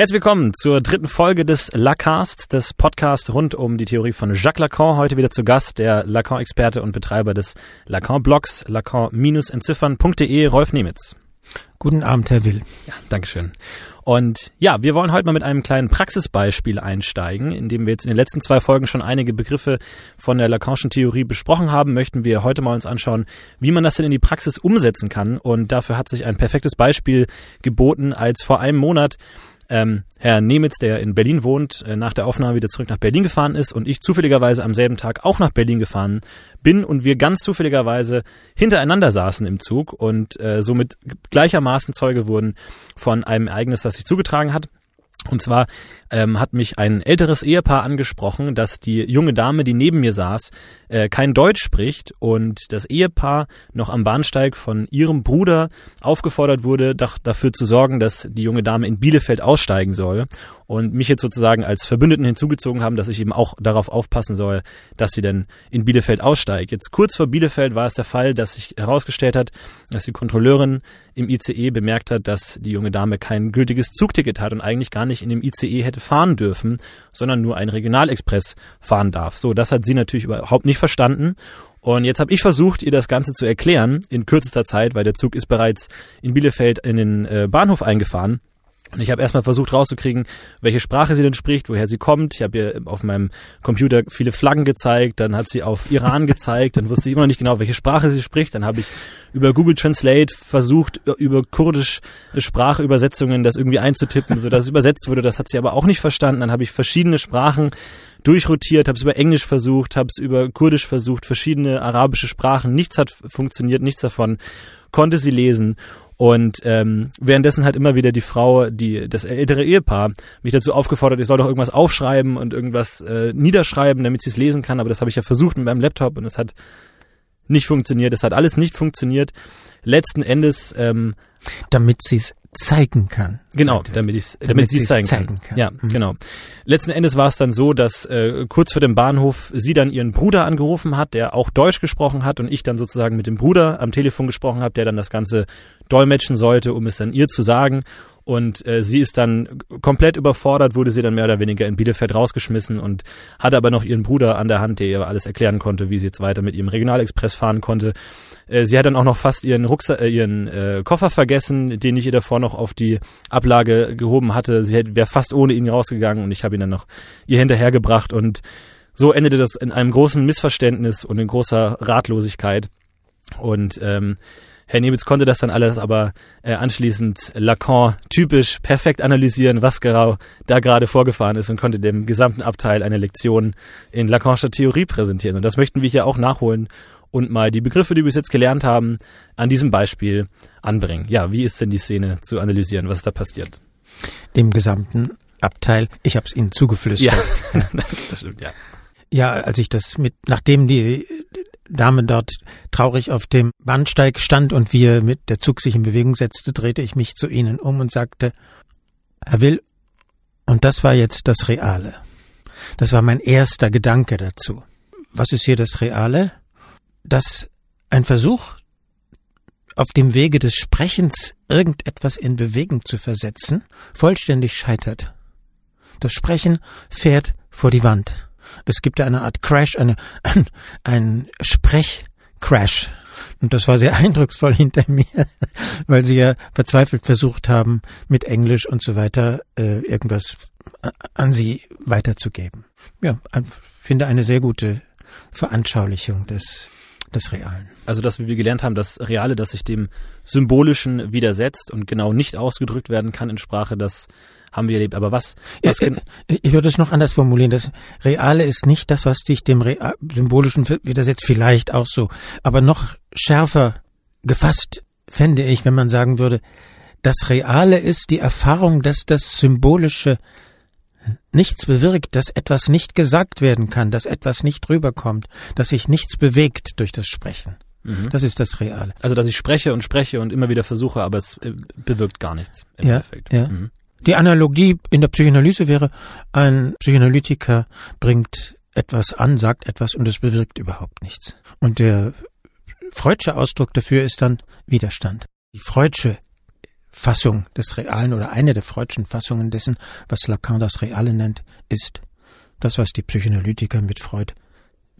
Herzlich willkommen zur dritten Folge des Lacast, des Podcasts rund um die Theorie von Jacques Lacan. Heute wieder zu Gast der Lacan-Experte und Betreiber des Lacan-Blogs lacan-entziffern.de, Rolf Nemitz. Guten Abend, Herr Will. Ja, Dankeschön. Und ja, wir wollen heute mal mit einem kleinen Praxisbeispiel einsteigen, in dem wir jetzt in den letzten zwei Folgen schon einige Begriffe von der Lacanischen Theorie besprochen haben, möchten wir heute mal uns anschauen, wie man das denn in die Praxis umsetzen kann. Und dafür hat sich ein perfektes Beispiel geboten, als vor einem Monat ähm, Herr Nemitz, der in Berlin wohnt, äh, nach der Aufnahme wieder zurück nach Berlin gefahren ist und ich zufälligerweise am selben Tag auch nach Berlin gefahren bin und wir ganz zufälligerweise hintereinander saßen im Zug und äh, somit gleichermaßen Zeuge wurden von einem Ereignis, das sich zugetragen hat. Und zwar ähm, hat mich ein älteres Ehepaar angesprochen, dass die junge Dame, die neben mir saß, äh, kein Deutsch spricht und das Ehepaar noch am Bahnsteig von ihrem Bruder aufgefordert wurde, doch dafür zu sorgen, dass die junge Dame in Bielefeld aussteigen soll und mich jetzt sozusagen als Verbündeten hinzugezogen haben, dass ich eben auch darauf aufpassen soll, dass sie denn in Bielefeld aussteigt. Jetzt kurz vor Bielefeld war es der Fall, dass sich herausgestellt hat, dass die Kontrolleurin im ICE bemerkt hat, dass die junge Dame kein gültiges Zugticket hat und eigentlich gar nicht in dem ICE hätte fahren dürfen, sondern nur ein Regionalexpress fahren darf. So, das hat sie natürlich überhaupt nicht verstanden. Und jetzt habe ich versucht, ihr das Ganze zu erklären in kürzester Zeit, weil der Zug ist bereits in Bielefeld in den äh, Bahnhof eingefahren. Und ich habe erstmal versucht rauszukriegen, welche Sprache sie denn spricht, woher sie kommt. Ich habe ihr auf meinem Computer viele Flaggen gezeigt, dann hat sie auf Iran gezeigt, dann wusste ich immer noch nicht genau, welche Sprache sie spricht. Dann habe ich über Google Translate versucht, über kurdisch Sprachübersetzungen das irgendwie einzutippen, sodass es übersetzt wurde. Das hat sie aber auch nicht verstanden. Dann habe ich verschiedene Sprachen durchrotiert, habe es über Englisch versucht, habe es über Kurdisch versucht, verschiedene arabische Sprachen. Nichts hat funktioniert, nichts davon konnte sie lesen. Und ähm, währenddessen hat immer wieder die Frau, die das ältere Ehepaar, mich dazu aufgefordert, ich soll doch irgendwas aufschreiben und irgendwas äh, niederschreiben, damit sie es lesen kann. Aber das habe ich ja versucht mit meinem Laptop und es hat nicht funktioniert. Es hat alles nicht funktioniert. Letzten Endes ähm, damit sie es zeigen kann. Genau, damit, ich's, damit, damit sie es zeigen, zeigen kann. kann. Ja, mhm. genau. Letzten Endes war es dann so, dass äh, kurz vor dem Bahnhof sie dann ihren Bruder angerufen hat, der auch Deutsch gesprochen hat und ich dann sozusagen mit dem Bruder am Telefon gesprochen habe, der dann das Ganze dolmetschen sollte, um es dann ihr zu sagen. Und äh, sie ist dann komplett überfordert, wurde sie dann mehr oder weniger in Bielefeld rausgeschmissen und hatte aber noch ihren Bruder an der Hand, der ihr alles erklären konnte, wie sie jetzt weiter mit ihrem Regionalexpress fahren konnte. Äh, sie hat dann auch noch fast ihren Rucksack, äh, ihren äh, Koffer vergessen, den ich ihr davor noch auf die Ablage gehoben hatte. Sie wäre fast ohne ihn rausgegangen und ich habe ihn dann noch ihr hinterhergebracht und so endete das in einem großen Missverständnis und in großer Ratlosigkeit. Und ähm, Herr Nebitz konnte das dann alles aber äh, anschließend Lacan typisch perfekt analysieren, was genau da gerade vorgefahren ist und konnte dem gesamten Abteil eine Lektion in Lacanischer Theorie präsentieren. Und das möchten wir hier auch nachholen und mal die Begriffe, die wir bis jetzt gelernt haben, an diesem Beispiel anbringen. Ja, wie ist denn die Szene zu analysieren? Was ist da passiert? Dem gesamten Abteil. Ich habe es Ihnen zugeflüstert. Ja, das stimmt, ja. Ja, als ich das mit, nachdem die Dame dort traurig auf dem Bahnsteig stand und wir mit der Zug sich in Bewegung setzte, drehte ich mich zu ihnen um und sagte, Herr Will, und das war jetzt das Reale. Das war mein erster Gedanke dazu. Was ist hier das Reale? Dass ein Versuch, auf dem Wege des Sprechens irgendetwas in Bewegung zu versetzen, vollständig scheitert. Das Sprechen fährt vor die Wand. Es gibt ja eine Art Crash, eine, ein, ein Sprechcrash. Und das war sehr eindrucksvoll hinter mir, weil sie ja verzweifelt versucht haben, mit Englisch und so weiter äh, irgendwas äh, an sie weiterzugeben. Ja, finde eine sehr gute Veranschaulichung des des Realen. Also, dass wir gelernt haben, das Reale, das sich dem Symbolischen widersetzt und genau nicht ausgedrückt werden kann in Sprache, das haben wir erlebt. Aber was? was äh, ich würde es noch anders formulieren. Das Reale ist nicht das, was dich dem Real Symbolischen widersetzt. Vielleicht auch so. Aber noch schärfer gefasst fände ich, wenn man sagen würde, das Reale ist die Erfahrung, dass das Symbolische nichts bewirkt, dass etwas nicht gesagt werden kann, dass etwas nicht rüberkommt, dass sich nichts bewegt durch das Sprechen. Mhm. Das ist das Reale. Also, dass ich spreche und spreche und immer wieder versuche, aber es äh, bewirkt gar nichts im ja, Endeffekt. Ja. Mhm. Die Analogie in der Psychoanalyse wäre, ein Psychoanalytiker bringt etwas an, sagt etwas und es bewirkt überhaupt nichts. Und der Freudsche Ausdruck dafür ist dann Widerstand. Die Freudsche Fassung des Realen oder eine der freudschen Fassungen dessen, was Lacan das Reale nennt, ist das, was die Psychoanalytiker mit Freud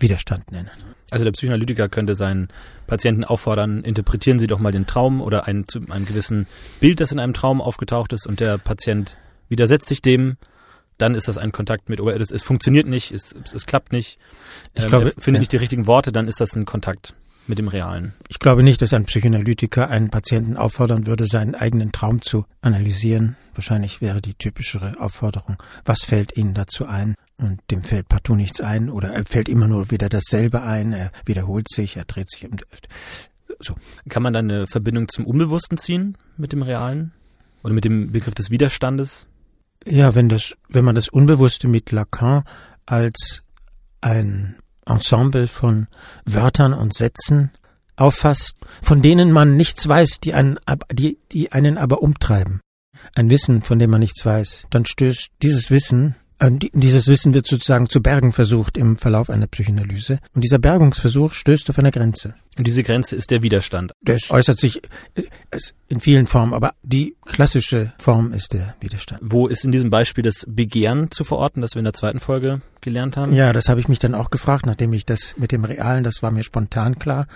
Widerstand nennen. Also der Psychoanalytiker könnte seinen Patienten auffordern, interpretieren Sie doch mal den Traum oder einen, zu einem gewissen Bild, das in einem Traum aufgetaucht ist und der Patient widersetzt sich dem, dann ist das ein Kontakt mit, oder es, es funktioniert nicht, es, es, klappt nicht, ich ähm, glaube, findet ja. nicht die richtigen Worte, dann ist das ein Kontakt mit dem Realen. Ich glaube nicht, dass ein Psychoanalytiker einen Patienten auffordern würde, seinen eigenen Traum zu analysieren. Wahrscheinlich wäre die typischere Aufforderung, was fällt Ihnen dazu ein? Und dem fällt partout nichts ein oder er fällt immer nur wieder dasselbe ein, er wiederholt sich, er dreht sich. So. Kann man dann eine Verbindung zum Unbewussten ziehen mit dem Realen? Oder mit dem Begriff des Widerstandes? Ja, wenn das, wenn man das Unbewusste mit Lacan als ein Ensemble von Wörtern und Sätzen auffasst, von denen man nichts weiß, die einen, die, die einen aber umtreiben. Ein Wissen, von dem man nichts weiß, dann stößt dieses Wissen dieses Wissen wird sozusagen zu bergen versucht im Verlauf einer Psychoanalyse. Und dieser Bergungsversuch stößt auf eine Grenze. Und diese Grenze ist der Widerstand. Das äußert sich äh, in vielen Formen, aber die klassische Form ist der Widerstand. Wo ist in diesem Beispiel das Begehren zu verorten, das wir in der zweiten Folge gelernt haben? Ja, das habe ich mich dann auch gefragt, nachdem ich das mit dem Realen, das war mir spontan klar.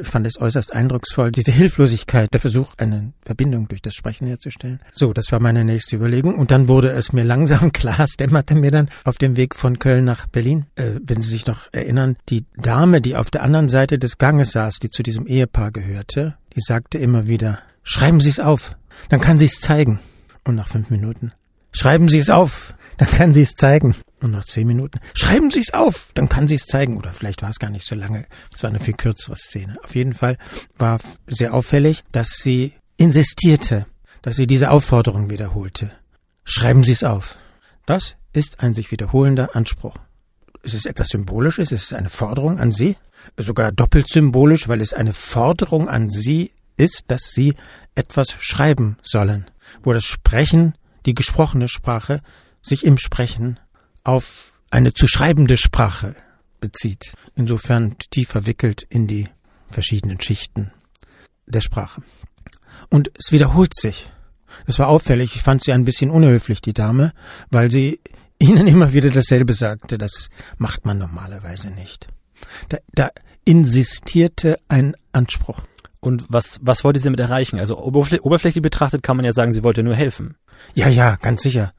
Ich fand es äußerst eindrucksvoll, diese Hilflosigkeit, der Versuch, eine Verbindung durch das Sprechen herzustellen. So, das war meine nächste Überlegung. Und dann wurde es mir langsam klar, es dämmerte mir dann auf dem Weg von Köln nach Berlin, äh, wenn Sie sich noch erinnern, die Dame, die auf der anderen Seite des Ganges saß, die zu diesem Ehepaar gehörte, die sagte immer wieder, schreiben Sie es auf, dann kann sie es zeigen. Und nach fünf Minuten, schreiben Sie es auf, dann kann sie es zeigen. Und nach zehn Minuten, schreiben Sie es auf, dann kann sie es zeigen. Oder vielleicht war es gar nicht so lange. Es war eine viel kürzere Szene. Auf jeden Fall war sehr auffällig, dass sie insistierte, dass sie diese Aufforderung wiederholte. Schreiben Sie es auf. Das ist ein sich wiederholender Anspruch. Es ist etwas Symbolisches, es ist eine Forderung an Sie, sogar doppelt symbolisch, weil es eine Forderung an Sie ist, dass Sie etwas schreiben sollen, wo das Sprechen, die gesprochene Sprache, sich im Sprechen auf eine zu schreibende Sprache bezieht, insofern tief verwickelt in die verschiedenen Schichten der Sprache. Und es wiederholt sich. Es war auffällig, ich fand sie ein bisschen unhöflich, die Dame, weil sie ihnen immer wieder dasselbe sagte. Das macht man normalerweise nicht. Da, da insistierte ein Anspruch. Und was, was wollte sie damit erreichen? Also oberflächlich betrachtet kann man ja sagen, sie wollte nur helfen. Ja, ja, ganz sicher.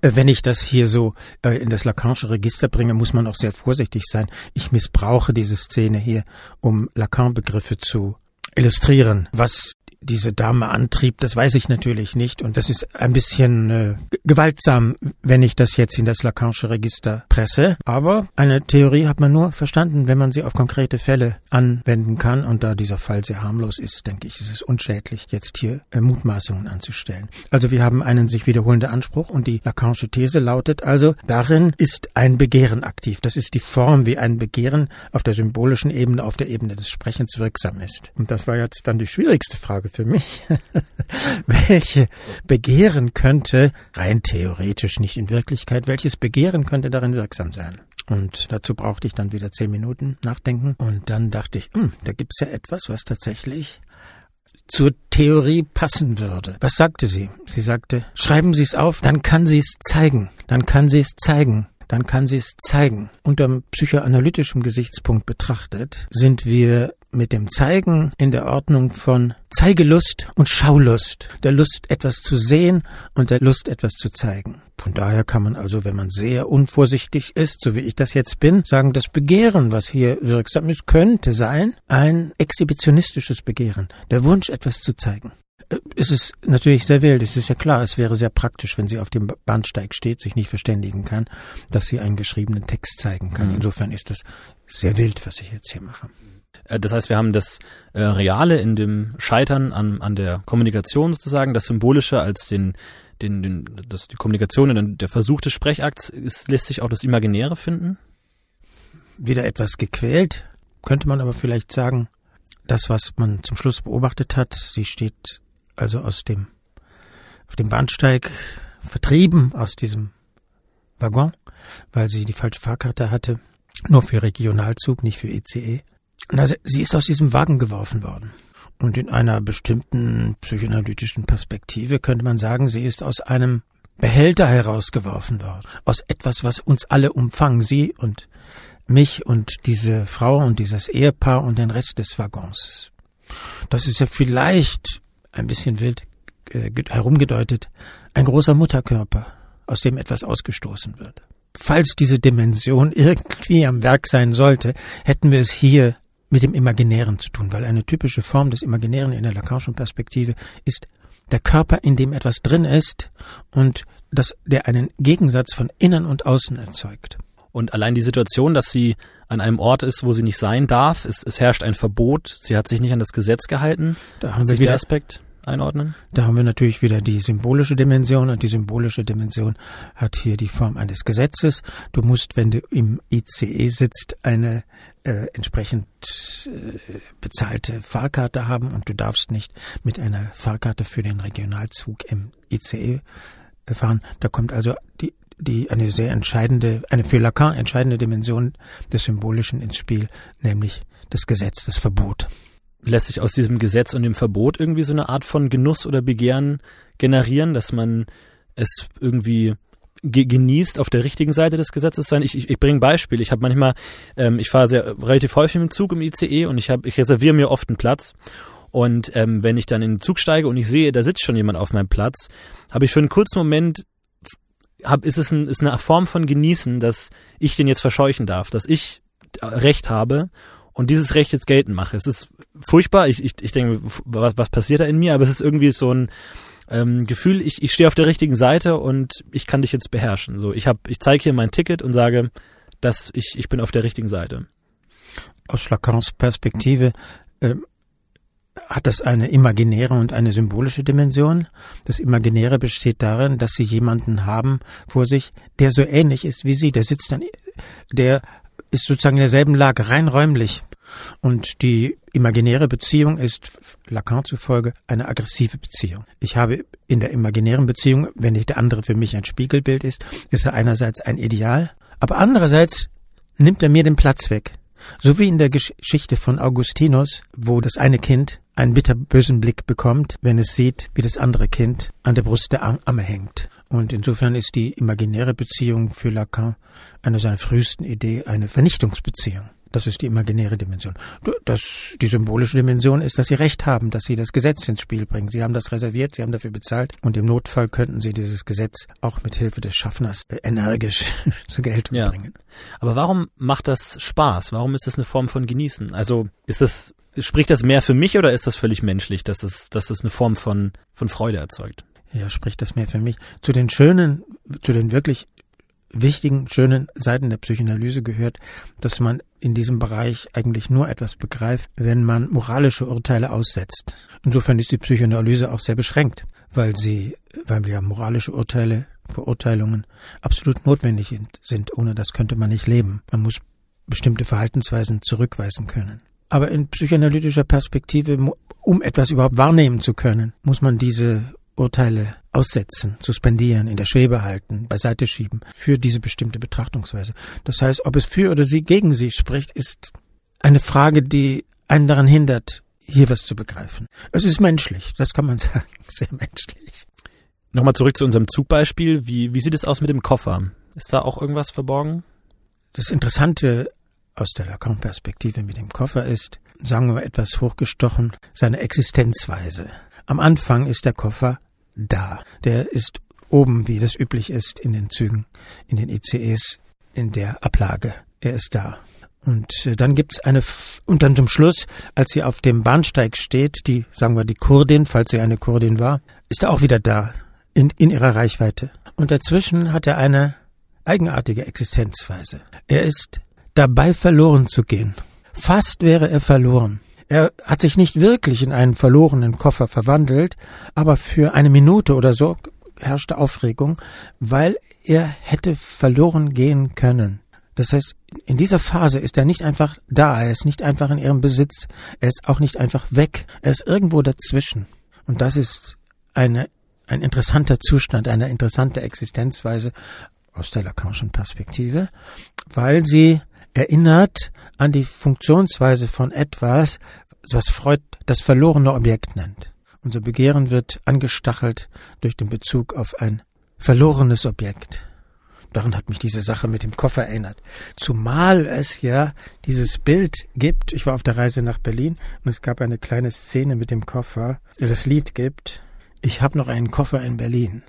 Äh, wenn ich das hier so äh, in das Lacanische Register bringe, muss man auch sehr vorsichtig sein. Ich missbrauche diese Szene hier, um Lacan-Begriffe zu illustrieren. Was diese Dame antrieb, das weiß ich natürlich nicht. Und das ist ein bisschen äh, gewaltsam, wenn ich das jetzt in das Lacanische Register presse. Aber eine Theorie hat man nur verstanden, wenn man sie auf konkrete Fälle anwenden kann. Und da dieser Fall sehr harmlos ist, denke ich, ist es unschädlich, jetzt hier äh, Mutmaßungen anzustellen. Also wir haben einen sich wiederholenden Anspruch und die Lacanische These lautet also, darin ist ein Begehren aktiv. Das ist die Form, wie ein Begehren auf der symbolischen Ebene, auf der Ebene des Sprechens wirksam ist. Und das war jetzt dann die schwierigste Frage Frage für mich, welche Begehren könnte, rein theoretisch nicht in Wirklichkeit, welches Begehren könnte darin wirksam sein? Und dazu brauchte ich dann wieder zehn Minuten nachdenken. Und dann dachte ich, hm, da gibt's ja etwas, was tatsächlich zur Theorie passen würde. Was sagte sie? Sie sagte, schreiben Sie es auf, dann kann sie es zeigen. Dann kann sie es zeigen dann kann sie es zeigen. Unter psychoanalytischem Gesichtspunkt betrachtet sind wir mit dem Zeigen in der Ordnung von Zeigelust und Schaulust, der Lust etwas zu sehen und der Lust etwas zu zeigen. Von daher kann man also, wenn man sehr unvorsichtig ist, so wie ich das jetzt bin, sagen, das Begehren, was hier wirksam ist, könnte sein ein exhibitionistisches Begehren, der Wunsch etwas zu zeigen. Es ist natürlich sehr wild, es ist ja klar, es wäre sehr praktisch, wenn sie auf dem Bahnsteig steht, sich nicht verständigen kann, dass sie einen geschriebenen Text zeigen kann. Mhm. Insofern ist das sehr wild, was ich jetzt hier mache. Äh, das heißt, wir haben das äh, Reale in dem Scheitern an, an der Kommunikation sozusagen, das Symbolische als den, den, den das, die Kommunikation und der Versuch des Sprechakts. Ist, lässt sich auch das Imaginäre finden? Wieder etwas gequält, könnte man aber vielleicht sagen, das, was man zum Schluss beobachtet hat, sie steht also aus dem, auf dem Bahnsteig vertrieben aus diesem Waggon, weil sie die falsche Fahrkarte hatte, nur für Regionalzug, nicht für ECE. Also sie ist aus diesem Wagen geworfen worden. Und in einer bestimmten psychoanalytischen Perspektive könnte man sagen, sie ist aus einem Behälter herausgeworfen worden. Aus etwas, was uns alle umfangen. Sie und mich und diese Frau und dieses Ehepaar und den Rest des Waggons. Das ist ja vielleicht ein bisschen wild äh, herumgedeutet, ein großer Mutterkörper, aus dem etwas ausgestoßen wird. Falls diese Dimension irgendwie am Werk sein sollte, hätten wir es hier mit dem Imaginären zu tun, weil eine typische Form des Imaginären in der Lacanischen Perspektive ist der Körper, in dem etwas drin ist und das, der einen Gegensatz von innen und außen erzeugt. Und allein die Situation, dass sie an einem Ort ist, wo sie nicht sein darf, es, es herrscht ein Verbot, sie hat sich nicht an das Gesetz gehalten. Da haben wir wieder Aspekt einordnen? Da haben wir natürlich wieder die symbolische Dimension und die symbolische Dimension hat hier die Form eines Gesetzes. Du musst, wenn du im ICE sitzt, eine äh, entsprechend äh, bezahlte Fahrkarte haben und du darfst nicht mit einer Fahrkarte für den Regionalzug im ICE äh, fahren. Da kommt also die die eine sehr entscheidende, eine für Lacan entscheidende Dimension des Symbolischen ins Spiel, nämlich das Gesetz, das Verbot lässt sich aus diesem Gesetz und dem Verbot irgendwie so eine Art von Genuss oder Begehren generieren, dass man es irgendwie ge genießt, auf der richtigen Seite des Gesetzes sein. Ich, ich, ich bringe ein Beispiel. Ich habe manchmal, ähm, ich fahre sehr relativ häufig im Zug im ICE und ich habe, ich reserviere mir oft einen Platz. Und ähm, wenn ich dann in den Zug steige und ich sehe, da sitzt schon jemand auf meinem Platz, habe ich für einen kurzen Moment hab, ist es ein, ist eine Form von Genießen, dass ich den jetzt verscheuchen darf, dass ich Recht habe und dieses Recht jetzt geltend mache. Es ist furchtbar. Ich, ich, ich denke, was, was passiert da in mir? Aber es ist irgendwie so ein ähm, Gefühl, ich, ich stehe auf der richtigen Seite und ich kann dich jetzt beherrschen. So, ich habe, ich zeige hier mein Ticket und sage, dass ich, ich bin auf der richtigen Seite. Aus Lacans Perspektive äh, hat das eine imaginäre und eine symbolische Dimension. Das Imaginäre besteht darin, dass sie jemanden haben vor sich, der so ähnlich ist wie sie. Der sitzt dann, der ist sozusagen in derselben Lage, rein räumlich. Und die imaginäre Beziehung ist Lacan zufolge eine aggressive Beziehung. Ich habe in der imaginären Beziehung, wenn nicht der andere für mich ein Spiegelbild ist, ist er einerseits ein Ideal, aber andererseits nimmt er mir den Platz weg. So wie in der Geschichte von Augustinus, wo das eine Kind einen bitterbösen Blick bekommt, wenn es sieht, wie das andere Kind an der Brust der Amme hängt. Und insofern ist die imaginäre Beziehung für Lacan eine seiner frühesten Ideen eine Vernichtungsbeziehung. Das ist die imaginäre Dimension. Das, die symbolische Dimension ist, dass sie Recht haben, dass sie das Gesetz ins Spiel bringen. Sie haben das reserviert, sie haben dafür bezahlt und im Notfall könnten sie dieses Gesetz auch mit Hilfe des Schaffners äh, energisch zur Geltung ja. bringen. Aber warum macht das Spaß? Warum ist das eine Form von Genießen? Also ist das, spricht das mehr für mich oder ist das völlig menschlich, dass es, dass es eine Form von, von Freude erzeugt? Ja, spricht das mehr für mich. Zu den schönen, zu den wirklich wichtigen, schönen Seiten der Psychoanalyse gehört, dass man in diesem Bereich eigentlich nur etwas begreift, wenn man moralische Urteile aussetzt. Insofern ist die Psychoanalyse auch sehr beschränkt, weil sie, weil ja moralische Urteile, Verurteilungen absolut notwendig sind. Ohne das könnte man nicht leben. Man muss bestimmte Verhaltensweisen zurückweisen können. Aber in psychoanalytischer Perspektive, um etwas überhaupt wahrnehmen zu können, muss man diese Urteile aussetzen, suspendieren, in der Schwebe halten, beiseite schieben für diese bestimmte Betrachtungsweise. Das heißt, ob es für oder sie gegen sie spricht, ist eine Frage, die einen daran hindert, hier was zu begreifen. Es ist menschlich, das kann man sagen, sehr menschlich. Nochmal zurück zu unserem Zugbeispiel. Wie, wie sieht es aus mit dem Koffer? Ist da auch irgendwas verborgen? Das Interessante aus der Lacan-Perspektive mit dem Koffer ist, sagen wir etwas hochgestochen, seine Existenzweise. Am Anfang ist der Koffer da. Der ist oben, wie das üblich ist in den Zügen, in den ICEs, in der Ablage. Er ist da. Und äh, dann gibt's eine, und dann zum Schluss, als sie auf dem Bahnsteig steht, die, sagen wir, die Kurdin, falls sie eine Kurdin war, ist er auch wieder da, in, in ihrer Reichweite. Und dazwischen hat er eine eigenartige Existenzweise. Er ist dabei verloren zu gehen. Fast wäre er verloren. Er hat sich nicht wirklich in einen verlorenen Koffer verwandelt, aber für eine Minute oder so herrschte Aufregung, weil er hätte verloren gehen können. Das heißt, in dieser Phase ist er nicht einfach da, er ist nicht einfach in ihrem Besitz, er ist auch nicht einfach weg, er ist irgendwo dazwischen. Und das ist eine, ein interessanter Zustand, eine interessante Existenzweise aus der Lacanischen Perspektive, weil sie erinnert an die Funktionsweise von etwas, was Freud das verlorene Objekt nennt. Unser Begehren wird angestachelt durch den Bezug auf ein verlorenes Objekt. Daran hat mich diese Sache mit dem Koffer erinnert. Zumal es ja dieses Bild gibt. Ich war auf der Reise nach Berlin und es gab eine kleine Szene mit dem Koffer, der das Lied gibt. Ich habe noch einen Koffer in Berlin.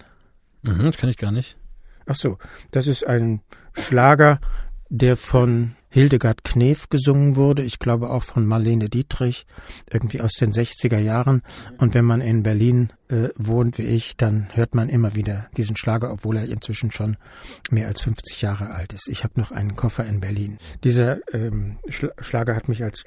Mhm, das kann ich gar nicht. Ach so, das ist ein Schlager, der von Hildegard Knef gesungen wurde, ich glaube auch von Marlene Dietrich, irgendwie aus den 60er Jahren. Und wenn man in Berlin äh, wohnt wie ich, dann hört man immer wieder diesen Schlager, obwohl er inzwischen schon mehr als 50 Jahre alt ist. Ich habe noch einen Koffer in Berlin. Dieser ähm, Schlager hat mich als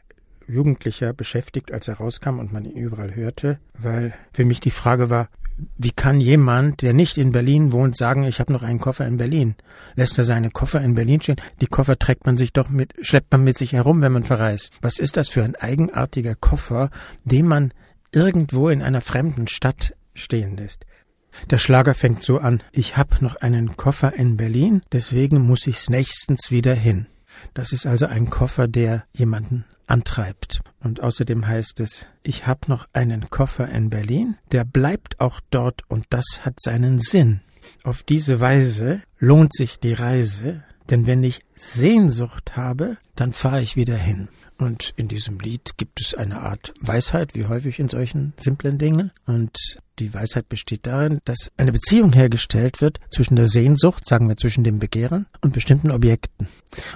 Jugendlicher beschäftigt, als er rauskam und man ihn überall hörte, weil für mich die Frage war, wie kann jemand, der nicht in Berlin wohnt, sagen, ich habe noch einen Koffer in Berlin? Lässt er seine Koffer in Berlin stehen? Die Koffer trägt man sich doch mit, schleppt man mit sich herum, wenn man verreist. Was ist das für ein eigenartiger Koffer, den man irgendwo in einer fremden Stadt stehen lässt? Der Schlager fängt so an, ich habe noch einen Koffer in Berlin, deswegen muss ich's nächstens wieder hin. Das ist also ein Koffer, der jemanden antreibt. Und außerdem heißt es, ich habe noch einen Koffer in Berlin, der bleibt auch dort und das hat seinen Sinn. Auf diese Weise lohnt sich die Reise, denn wenn ich Sehnsucht habe, dann fahre ich wieder hin. Und in diesem Lied gibt es eine Art Weisheit, wie häufig in solchen simplen Dingen. Und die Weisheit besteht darin, dass eine Beziehung hergestellt wird zwischen der Sehnsucht, sagen wir zwischen dem Begehren, und bestimmten Objekten.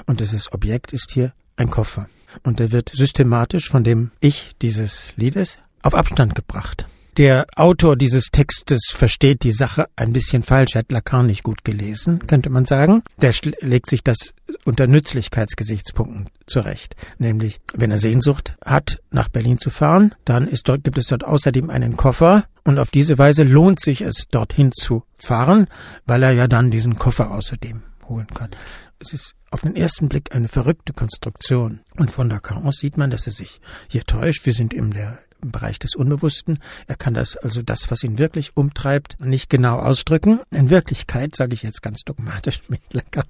Und dieses Objekt ist hier ein Koffer. Und der wird systematisch von dem Ich dieses Liedes auf Abstand gebracht. Der Autor dieses Textes versteht die Sache ein bisschen falsch. Er hat Lacan nicht gut gelesen, könnte man sagen. Der legt sich das unter Nützlichkeitsgesichtspunkten zurecht. Nämlich, wenn er Sehnsucht hat, nach Berlin zu fahren, dann ist dort, gibt es dort außerdem einen Koffer. Und auf diese Weise lohnt sich es, dorthin zu fahren, weil er ja dann diesen Koffer außerdem holen kann. Es ist auf den ersten Blick eine verrückte Konstruktion. Und von Lacan aus sieht man, dass er sich hier täuscht. Wir sind im, der, im Bereich des Unbewussten. Er kann das, also das, was ihn wirklich umtreibt, nicht genau ausdrücken. In Wirklichkeit, sage ich jetzt ganz dogmatisch mit Lacan,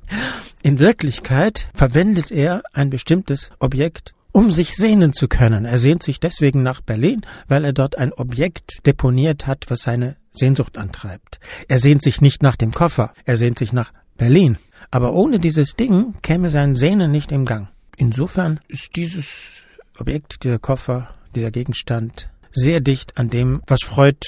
in Wirklichkeit verwendet er ein bestimmtes Objekt um sich sehnen zu können. Er sehnt sich deswegen nach Berlin, weil er dort ein Objekt deponiert hat, was seine Sehnsucht antreibt. Er sehnt sich nicht nach dem Koffer, er sehnt sich nach Berlin. Aber ohne dieses Ding käme sein Sehnen nicht im Gang. Insofern ist dieses Objekt, dieser Koffer, dieser Gegenstand sehr dicht an dem, was Freud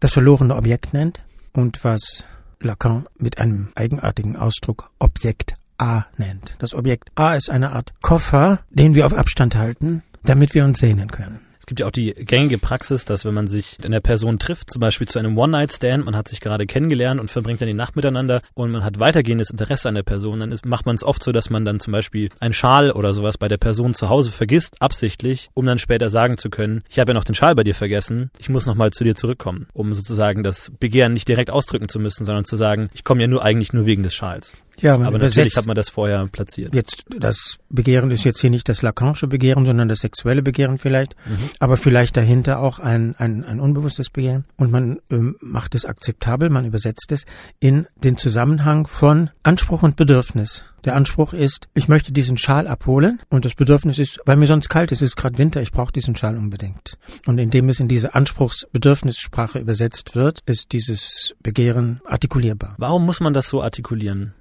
das verlorene Objekt nennt und was Lacan mit einem eigenartigen Ausdruck Objekt A nennt. Das Objekt A ist eine Art Koffer, den wir auf Abstand halten, damit wir uns sehnen können. Es gibt ja auch die gängige Praxis, dass wenn man sich in der Person trifft, zum Beispiel zu einem One-Night-Stand, man hat sich gerade kennengelernt und verbringt dann die Nacht miteinander und man hat weitergehendes Interesse an der Person, dann ist, macht man es oft so, dass man dann zum Beispiel einen Schal oder sowas bei der Person zu Hause vergisst, absichtlich, um dann später sagen zu können, ich habe ja noch den Schal bei dir vergessen, ich muss nochmal zu dir zurückkommen, um sozusagen das Begehren nicht direkt ausdrücken zu müssen, sondern zu sagen, ich komme ja nur eigentlich nur wegen des Schals. Ja, aber natürlich hat man das vorher platziert. Jetzt das Begehren ist jetzt hier nicht das Lacanische Begehren, sondern das sexuelle Begehren vielleicht, mhm. aber vielleicht dahinter auch ein, ein, ein unbewusstes Begehren. Und man ähm, macht es akzeptabel, man übersetzt es in den Zusammenhang von Anspruch und Bedürfnis. Der Anspruch ist, ich möchte diesen Schal abholen und das Bedürfnis ist, weil mir sonst kalt ist, es ist gerade Winter, ich brauche diesen Schal unbedingt. Und indem es in diese Anspruchs-Bedürfnissprache übersetzt wird, ist dieses Begehren artikulierbar. Warum muss man das so artikulieren?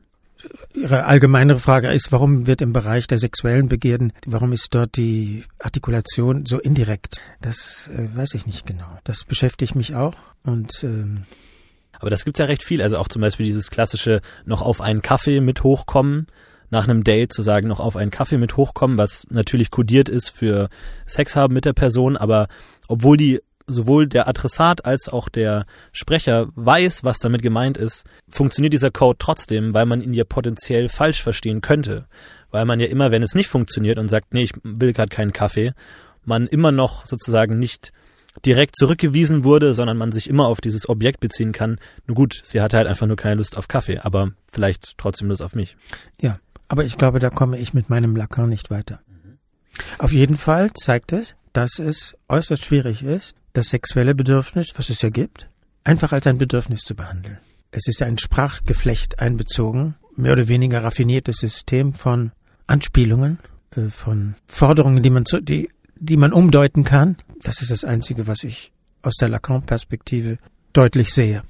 Ihre allgemeinere Frage ist, warum wird im Bereich der sexuellen Begierden, warum ist dort die Artikulation so indirekt? Das äh, weiß ich nicht genau. Das beschäftigt mich auch und ähm, aber das gibt's ja recht viel. Also auch zum Beispiel dieses klassische noch auf einen Kaffee mit hochkommen, nach einem Date zu sagen, noch auf einen Kaffee mit hochkommen, was natürlich kodiert ist für Sex haben mit der Person, aber obwohl die sowohl der Adressat als auch der Sprecher weiß, was damit gemeint ist, funktioniert dieser Code trotzdem, weil man ihn ja potenziell falsch verstehen könnte. Weil man ja immer, wenn es nicht funktioniert und sagt, nee, ich will gerade keinen Kaffee, man immer noch sozusagen nicht direkt zurückgewiesen wurde, sondern man sich immer auf dieses Objekt beziehen kann. Nur gut, sie hatte halt einfach nur keine Lust auf Kaffee, aber vielleicht trotzdem Lust auf mich. Ja, aber ich glaube, da komme ich mit meinem Lacan nicht weiter. Mhm. Auf jeden Fall zeigt es, dass es äußerst schwierig ist, das sexuelle Bedürfnis, was es ja gibt, einfach als ein Bedürfnis zu behandeln. Es ist ein Sprachgeflecht einbezogen, mehr oder weniger raffiniertes System von Anspielungen, äh, von Forderungen, die man zu, die die man umdeuten kann. Das ist das Einzige, was ich aus der Lacan-Perspektive deutlich sehe.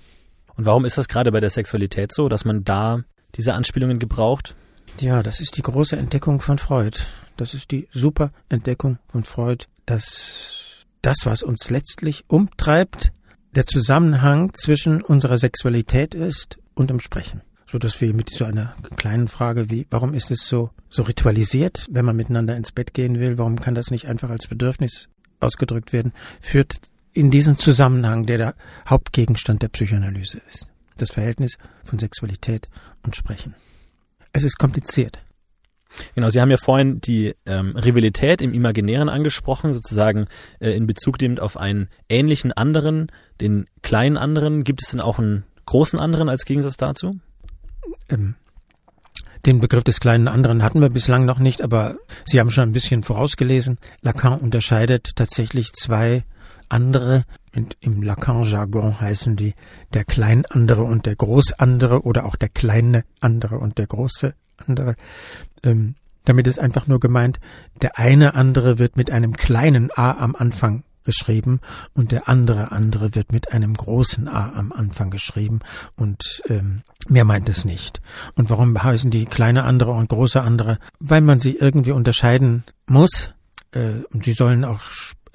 Und warum ist das gerade bei der Sexualität so, dass man da diese Anspielungen gebraucht? Ja, das ist die große Entdeckung von Freud. Das ist die super Entdeckung von Freud, dass das, was uns letztlich umtreibt, der Zusammenhang zwischen unserer Sexualität ist und dem Sprechen. So dass wir mit so einer kleinen Frage wie, warum ist es so, so ritualisiert, wenn man miteinander ins Bett gehen will, warum kann das nicht einfach als Bedürfnis ausgedrückt werden, führt in diesen Zusammenhang, der der Hauptgegenstand der Psychoanalyse ist. Das Verhältnis von Sexualität und Sprechen. Es ist kompliziert. Genau, Sie haben ja vorhin die ähm, Rivalität im Imaginären angesprochen, sozusagen äh, in Bezug nehmend auf einen ähnlichen anderen, den kleinen anderen. Gibt es denn auch einen großen anderen als Gegensatz dazu? Ähm, den Begriff des kleinen anderen hatten wir bislang noch nicht, aber Sie haben schon ein bisschen vorausgelesen. Lacan unterscheidet tatsächlich zwei andere, im Lacan-Jargon heißen die der klein andere und der groß andere oder auch der kleine andere und der große andere. Ähm, damit ist einfach nur gemeint, der eine andere wird mit einem kleinen a am Anfang geschrieben und der andere andere wird mit einem großen a am Anfang geschrieben und ähm, mehr meint es nicht. Und warum heißen die kleine andere und große andere? Weil man sie irgendwie unterscheiden muss äh, und sie sollen auch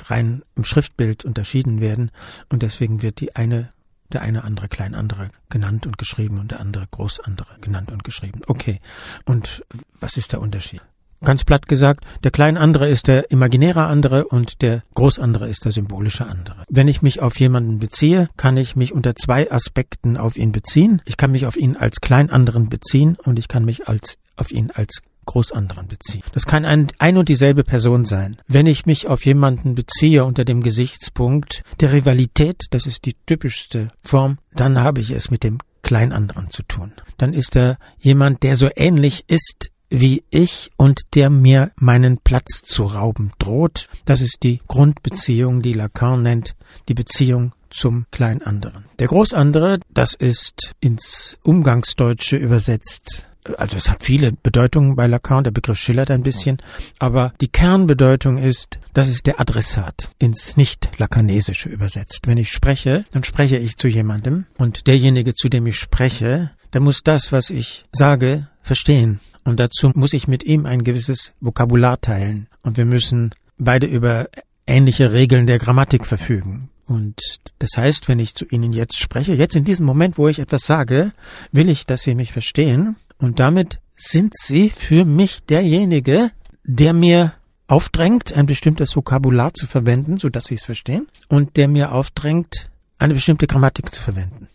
rein im Schriftbild unterschieden werden und deswegen wird die eine der eine andere klein andere genannt und geschrieben und der andere groß andere genannt und geschrieben. Okay. Und was ist der Unterschied? Ganz platt gesagt, der klein andere ist der imaginäre andere und der groß andere ist der symbolische andere. Wenn ich mich auf jemanden beziehe, kann ich mich unter zwei Aspekten auf ihn beziehen. Ich kann mich auf ihn als klein anderen beziehen und ich kann mich als auf ihn als Großanderen beziehen. Das kann ein, ein und dieselbe Person sein. Wenn ich mich auf jemanden beziehe unter dem Gesichtspunkt der Rivalität, das ist die typischste Form, dann habe ich es mit dem Kleinanderen zu tun. Dann ist er jemand, der so ähnlich ist wie ich und der mir meinen Platz zu rauben droht. Das ist die Grundbeziehung, die Lacan nennt, die Beziehung zum Kleinanderen. Der Großandere, das ist ins Umgangsdeutsche übersetzt also es hat viele Bedeutungen bei Lacan, der Begriff schillert ein bisschen, aber die Kernbedeutung ist, das ist der Adressat, ins Nicht-Lakanesische übersetzt. Wenn ich spreche, dann spreche ich zu jemandem und derjenige, zu dem ich spreche, der muss das, was ich sage, verstehen. Und dazu muss ich mit ihm ein gewisses Vokabular teilen. Und wir müssen beide über ähnliche Regeln der Grammatik verfügen. Und das heißt, wenn ich zu Ihnen jetzt spreche, jetzt in diesem Moment, wo ich etwas sage, will ich, dass Sie mich verstehen. Und damit sind Sie für mich derjenige, der mir aufdrängt, ein bestimmtes Vokabular zu verwenden, so dass Sie es verstehen, und der mir aufdrängt, eine bestimmte Grammatik zu verwenden.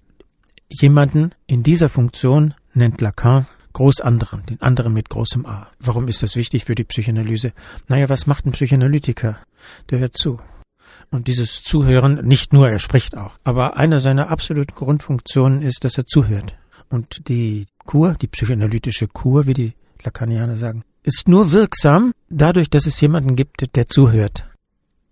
Jemanden in dieser Funktion nennt Lacan Großanderen, den anderen mit großem A. Warum ist das wichtig für die Psychoanalyse? Naja, was macht ein Psychoanalytiker? Der hört zu. Und dieses Zuhören, nicht nur, er spricht auch, aber eine seiner absoluten Grundfunktionen ist, dass er zuhört. Und die Kur, die psychoanalytische Kur, wie die Lacanianer sagen, ist nur wirksam dadurch, dass es jemanden gibt, der zuhört.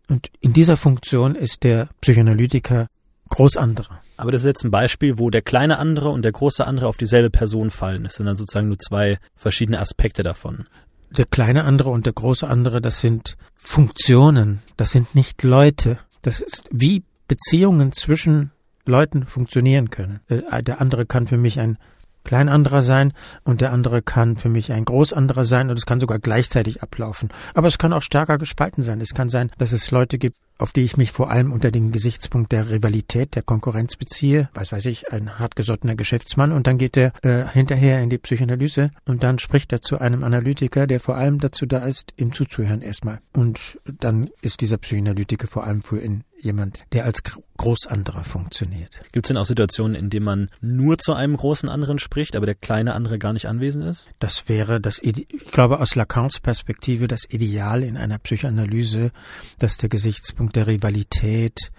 Und in dieser Funktion ist der Psychoanalytiker groß anderer. Aber das ist jetzt ein Beispiel, wo der kleine andere und der große andere auf dieselbe Person fallen. Es sind dann sozusagen nur zwei verschiedene Aspekte davon. Der kleine andere und der große andere, das sind Funktionen, das sind nicht Leute. Das ist wie Beziehungen zwischen Leuten funktionieren können. Äh, der andere kann für mich ein klein anderer sein und der andere kann für mich ein groß anderer sein und es kann sogar gleichzeitig ablaufen. Aber es kann auch stärker gespalten sein. Es kann sein, dass es Leute gibt, auf die ich mich vor allem unter dem Gesichtspunkt der Rivalität, der Konkurrenz beziehe. Was weiß ich, ein hartgesottener Geschäftsmann und dann geht er äh, hinterher in die Psychoanalyse und dann spricht er zu einem Analytiker, der vor allem dazu da ist, ihm zuzuhören erstmal. Und dann ist dieser Psychoanalytiker vor allem für ihn jemand, der als Großanderer funktioniert. Gibt es denn auch Situationen, in denen man nur zu einem großen anderen spricht, aber der kleine andere gar nicht anwesend ist? Das wäre das, Ide ich glaube, aus Lacans Perspektive das Ideal in einer Psychoanalyse, dass der Gesichtspunkt der Rivalität,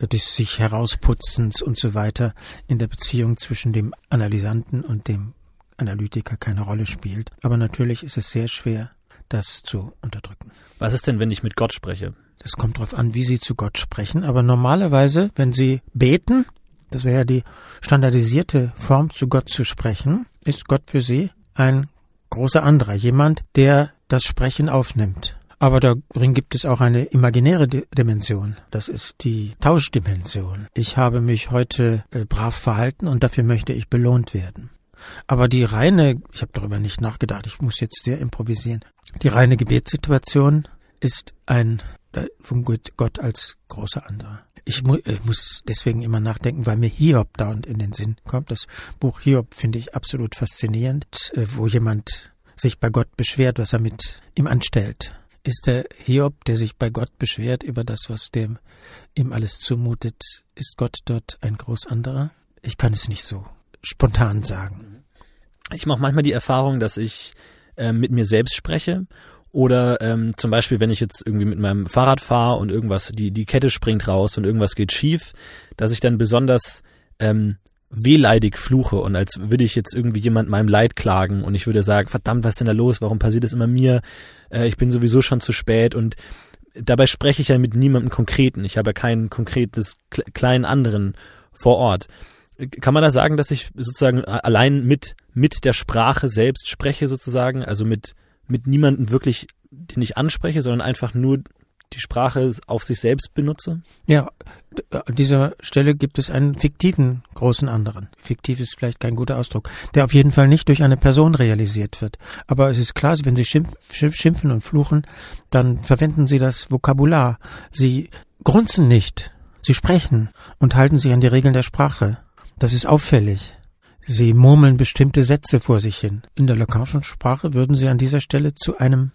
des sich herausputzens und so weiter in der Beziehung zwischen dem Analysanten und dem Analytiker keine Rolle spielt. Aber natürlich ist es sehr schwer, das zu unterdrücken. Was ist denn, wenn ich mit Gott spreche? Das kommt darauf an, wie Sie zu Gott sprechen. Aber normalerweise, wenn Sie beten, das wäre ja die standardisierte Form, zu Gott zu sprechen, ist Gott für Sie ein großer anderer, jemand, der das Sprechen aufnimmt. Aber darin gibt es auch eine imaginäre Dimension. Das ist die Tauschdimension. Ich habe mich heute äh, brav verhalten und dafür möchte ich belohnt werden. Aber die reine, ich habe darüber nicht nachgedacht, ich muss jetzt sehr improvisieren. Die reine Gebetssituation ist ein von Gott als großer anderer. Ich, mu ich muss deswegen immer nachdenken, weil mir Hiob dauernd in den Sinn kommt. Das Buch Hiob finde ich absolut faszinierend, äh, wo jemand sich bei Gott beschwert, was er mit ihm anstellt. Ist der Hiob, der sich bei Gott beschwert über das, was dem ihm alles zumutet, ist Gott dort ein groß anderer? Ich kann es nicht so spontan sagen. Ich mache manchmal die Erfahrung, dass ich äh, mit mir selbst spreche oder ähm, zum Beispiel, wenn ich jetzt irgendwie mit meinem Fahrrad fahre und irgendwas, die, die Kette springt raus und irgendwas geht schief, dass ich dann besonders ähm, wehleidig fluche und als würde ich jetzt irgendwie jemand meinem Leid klagen und ich würde sagen, verdammt, was ist denn da los? Warum passiert es immer mir? Äh, ich bin sowieso schon zu spät und dabei spreche ich ja mit niemandem Konkreten. Ich habe ja keinen konkretes kleinen anderen vor Ort. Kann man da sagen, dass ich sozusagen allein mit, mit der Sprache selbst spreche sozusagen, also mit, mit niemandem wirklich, den ich anspreche, sondern einfach nur die Sprache auf sich selbst benutze? Ja, an dieser Stelle gibt es einen fiktiven großen anderen. Fiktiv ist vielleicht kein guter Ausdruck, der auf jeden Fall nicht durch eine Person realisiert wird. Aber es ist klar, wenn Sie schimpfen und fluchen, dann verwenden Sie das Vokabular. Sie grunzen nicht. Sie sprechen und halten sich an die Regeln der Sprache. Das ist auffällig. Sie murmeln bestimmte Sätze vor sich hin. In der Lacanischen Sprache würden Sie an dieser Stelle zu einem,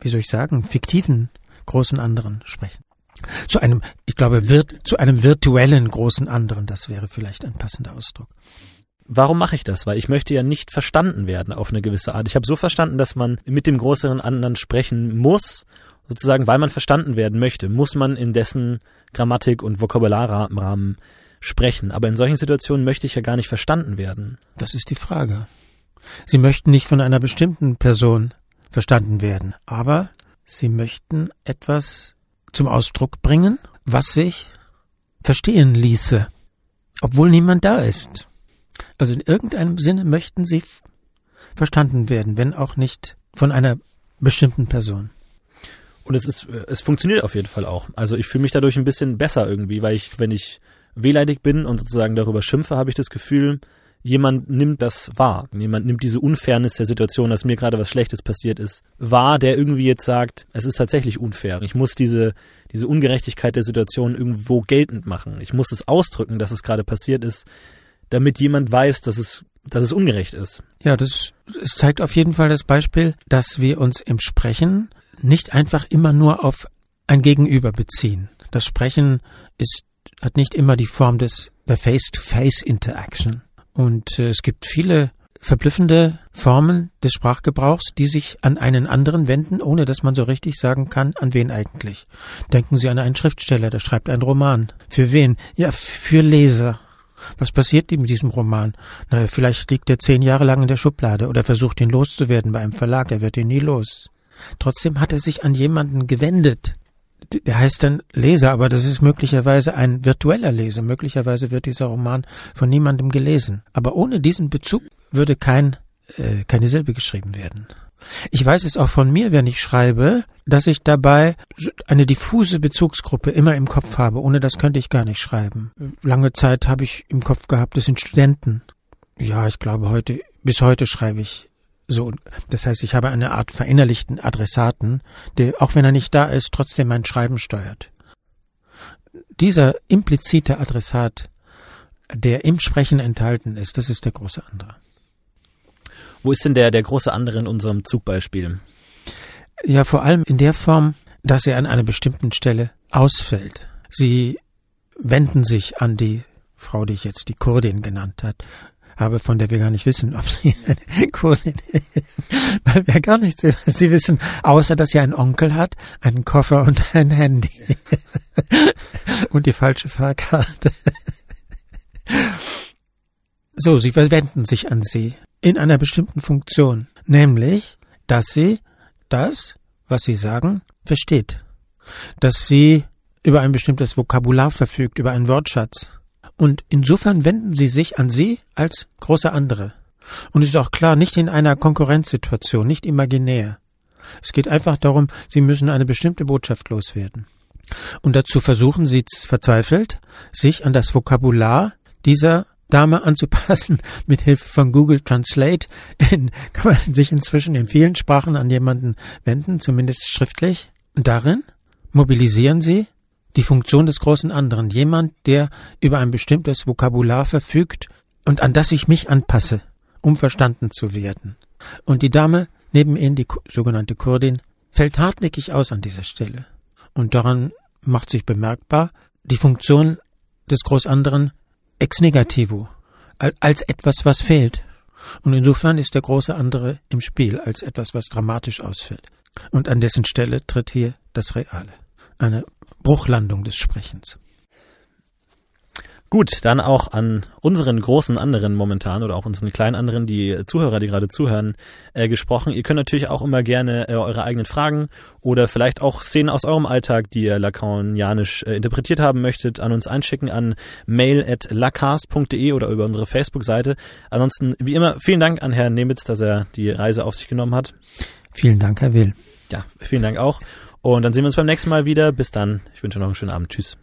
wie soll ich sagen, fiktiven großen anderen sprechen. Zu einem, ich glaube, virt, zu einem virtuellen großen anderen, das wäre vielleicht ein passender Ausdruck. Warum mache ich das? Weil ich möchte ja nicht verstanden werden auf eine gewisse Art. Ich habe so verstanden, dass man mit dem größeren anderen sprechen muss, sozusagen, weil man verstanden werden möchte, muss man in dessen Grammatik und Vokabularrahmen sprechen. Aber in solchen Situationen möchte ich ja gar nicht verstanden werden. Das ist die Frage. Sie möchten nicht von einer bestimmten Person verstanden werden, aber Sie möchten etwas zum Ausdruck bringen, was sich verstehen ließe, obwohl niemand da ist. Also in irgendeinem Sinne möchten Sie verstanden werden, wenn auch nicht von einer bestimmten Person. Und es ist, es funktioniert auf jeden Fall auch. Also ich fühle mich dadurch ein bisschen besser irgendwie, weil ich, wenn ich wehleidig bin und sozusagen darüber schimpfe, habe ich das Gefühl, jemand nimmt das wahr. Jemand nimmt diese Unfairness der Situation, dass mir gerade was Schlechtes passiert ist, wahr, der irgendwie jetzt sagt, es ist tatsächlich unfair. Ich muss diese, diese Ungerechtigkeit der Situation irgendwo geltend machen. Ich muss es ausdrücken, dass es gerade passiert ist, damit jemand weiß, dass es, dass es ungerecht ist. Ja, das, es zeigt auf jeden Fall das Beispiel, dass wir uns im Sprechen nicht einfach immer nur auf ein Gegenüber beziehen. Das Sprechen ist, hat nicht immer die Form des, der Face-to-Face-Interaction. Und äh, es gibt viele verblüffende Formen des Sprachgebrauchs, die sich an einen anderen wenden, ohne dass man so richtig sagen kann, an wen eigentlich. Denken Sie an einen Schriftsteller, der schreibt einen Roman. Für wen? Ja, für Leser. Was passiert ihm mit diesem Roman? Na, vielleicht liegt er zehn Jahre lang in der Schublade oder versucht ihn loszuwerden bei einem Verlag, er wird ihn nie los. Trotzdem hat er sich an jemanden gewendet, der heißt dann Leser, aber das ist möglicherweise ein virtueller Leser. Möglicherweise wird dieser Roman von niemandem gelesen. Aber ohne diesen Bezug würde kein, äh, keine Silbe geschrieben werden. Ich weiß es auch von mir, wenn ich schreibe, dass ich dabei eine diffuse Bezugsgruppe immer im Kopf habe. Ohne das könnte ich gar nicht schreiben. Lange Zeit habe ich im Kopf gehabt, das sind Studenten. Ja, ich glaube heute, bis heute schreibe ich so, das heißt, ich habe eine Art verinnerlichten Adressaten, der, auch wenn er nicht da ist, trotzdem mein Schreiben steuert. Dieser implizite Adressat, der im Sprechen enthalten ist, das ist der große andere. Wo ist denn der, der große andere in unserem Zugbeispiel? Ja, vor allem in der Form, dass er an einer bestimmten Stelle ausfällt. Sie wenden sich an die Frau, die ich jetzt die Kurdin genannt hat, habe, von der wir gar nicht wissen, ob sie eine Kurdin ist. Weil wir gar nichts über sie wissen, außer dass sie einen Onkel hat, einen Koffer und ein Handy. und die falsche Fahrkarte. so, sie verwenden sich an sie in einer bestimmten Funktion, nämlich, dass sie das, was sie sagen, versteht. Dass sie über ein bestimmtes Vokabular verfügt, über einen Wortschatz und insofern wenden sie sich an sie als große andere. Und ist auch klar, nicht in einer Konkurrenzsituation, nicht imaginär. Es geht einfach darum, sie müssen eine bestimmte Botschaft loswerden. Und dazu versuchen sie verzweifelt, sich an das Vokabular dieser Dame anzupassen. Mit Hilfe von Google Translate kann man sich inzwischen in vielen Sprachen an jemanden wenden, zumindest schriftlich. Darin mobilisieren sie die Funktion des großen anderen. Jemand, der über ein bestimmtes Vokabular verfügt und an das ich mich anpasse, um verstanden zu werden. Und die Dame neben ihnen, die sogenannte Kurdin, fällt hartnäckig aus an dieser Stelle. Und daran macht sich bemerkbar die Funktion des Großanderen ex negativo, als etwas, was fehlt. Und insofern ist der große andere im Spiel als etwas, was dramatisch ausfällt. Und an dessen Stelle tritt hier das Reale. Eine Bruchlandung des Sprechens. Gut, dann auch an unseren großen anderen momentan oder auch unseren kleinen anderen, die Zuhörer, die gerade zuhören, äh, gesprochen. Ihr könnt natürlich auch immer gerne äh, eure eigenen Fragen oder vielleicht auch Szenen aus eurem Alltag, die ihr lacanianisch äh, interpretiert haben möchtet, an uns einschicken an mail at lacast.de oder über unsere Facebook-Seite. Ansonsten, wie immer, vielen Dank an Herrn Nemitz, dass er die Reise auf sich genommen hat. Vielen Dank, Herr Will. Ja, vielen Dank auch. Und dann sehen wir uns beim nächsten Mal wieder. Bis dann. Ich wünsche noch einen schönen Abend. Tschüss.